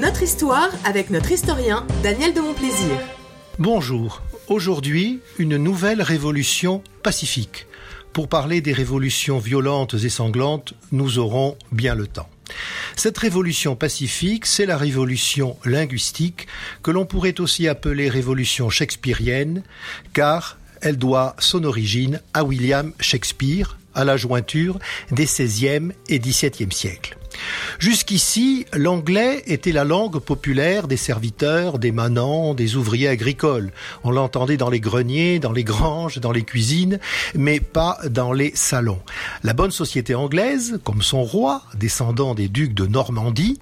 Notre histoire avec notre historien Daniel de Montplaisir. Bonjour. Aujourd'hui, une nouvelle révolution pacifique. Pour parler des révolutions violentes et sanglantes, nous aurons bien le temps. Cette révolution pacifique, c'est la révolution linguistique que l'on pourrait aussi appeler révolution shakespearienne, car elle doit son origine à William Shakespeare, à la jointure des XVIe et XVIIe siècles. Jusqu'ici, l'anglais était la langue populaire des serviteurs, des manants, des ouvriers agricoles. On l'entendait dans les greniers, dans les granges, dans les cuisines, mais pas dans les salons. La bonne société anglaise, comme son roi, descendant des ducs de Normandie,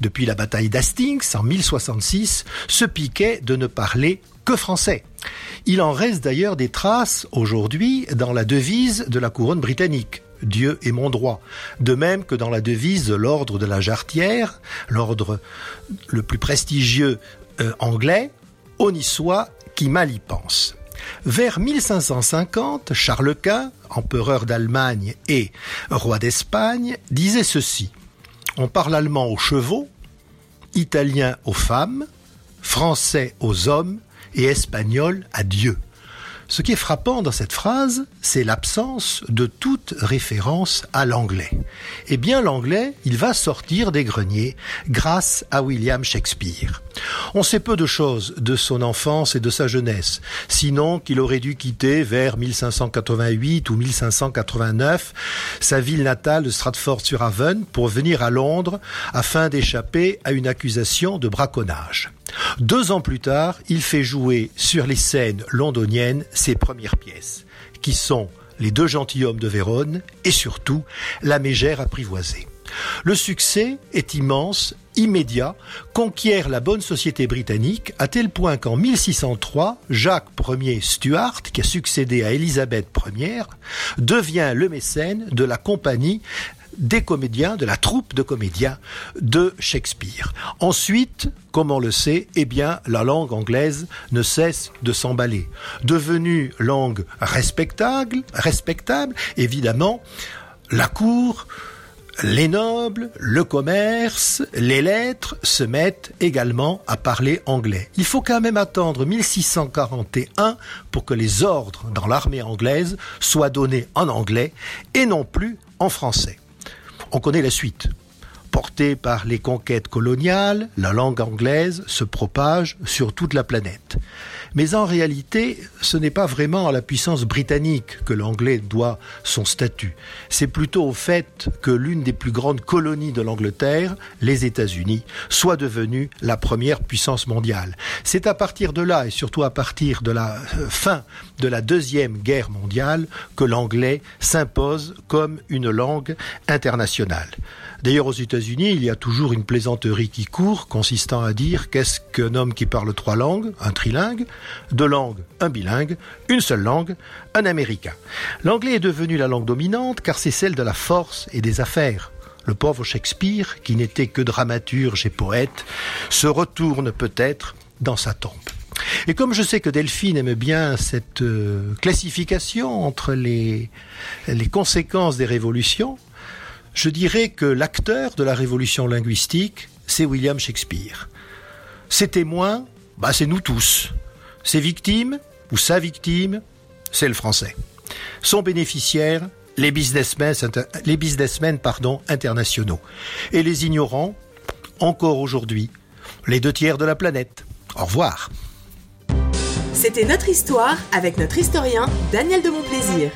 depuis la bataille d'Hastings en 1066, se piquait de ne parler que français. Il en reste d'ailleurs des traces aujourd'hui dans la devise de la couronne britannique. Dieu est mon droit. De même que dans la devise de l'ordre de la Jarretière, l'ordre le plus prestigieux euh, anglais, on y soit qui mal y pense. Vers 1550, Charles Quint, empereur d'Allemagne et roi d'Espagne, disait ceci. On parle allemand aux chevaux, italien aux femmes, français aux hommes et espagnol à Dieu. Ce qui est frappant dans cette phrase, c'est l'absence de toute référence à l'anglais. Eh bien, l'anglais, il va sortir des greniers grâce à William Shakespeare. On sait peu de choses de son enfance et de sa jeunesse, sinon qu'il aurait dû quitter vers 1588 ou 1589 sa ville natale de Stratford-sur-Avon pour venir à Londres afin d'échapper à une accusation de braconnage. Deux ans plus tard, il fait jouer sur les scènes londoniennes ses premières pièces, qui sont Les deux gentilshommes de Vérone et surtout La mégère apprivoisée. Le succès est immense, immédiat, conquiert la bonne société britannique à tel point qu'en 1603, Jacques Ier Stuart, qui a succédé à Élisabeth Ier, devient le mécène de la compagnie des comédiens, de la troupe de comédiens de Shakespeare. Ensuite, comme on le sait, eh bien, la langue anglaise ne cesse de s'emballer. Devenue langue respectable, respectable, évidemment, la cour, les nobles, le commerce, les lettres se mettent également à parler anglais. Il faut quand même attendre 1641 pour que les ordres dans l'armée anglaise soient donnés en anglais et non plus en français. On connaît la suite. Portée par les conquêtes coloniales, la langue anglaise se propage sur toute la planète. Mais en réalité, ce n'est pas vraiment à la puissance britannique que l'anglais doit son statut. C'est plutôt au fait que l'une des plus grandes colonies de l'Angleterre, les États-Unis, soit devenue la première puissance mondiale. C'est à partir de là, et surtout à partir de la euh, fin de la Deuxième Guerre mondiale, que l'anglais s'impose comme une langue internationale. D'ailleurs, aux Il y a toujours une plaisanterie qui court, consistant à dire qu'est-ce qu'un homme qui parle trois langues, un trilingue, deux langues, un bilingue, une seule langue, un américain. L'anglais est devenu la langue dominante car c'est celle de la force et des affaires. Le pauvre Shakespeare, qui n'était que dramaturge et poète, se retourne peut-être dans sa tombe. Et comme je sais que Delphine aime bien cette euh, classification entre les conséquences des révolutions, je dirais que l'acteur de la révolution linguistique, c'est William Shakespeare. Ses témoins, bah, c'est nous tous. Ses victimes, ou sa victime, c'est le français. Son bénéficiaire, les businessmen, internationaux. Et les ignorants, encore aujourd'hui, les deux tiers de la planète. Au revoir. C'était notre histoire avec notre historien Daniel de Montplaisir.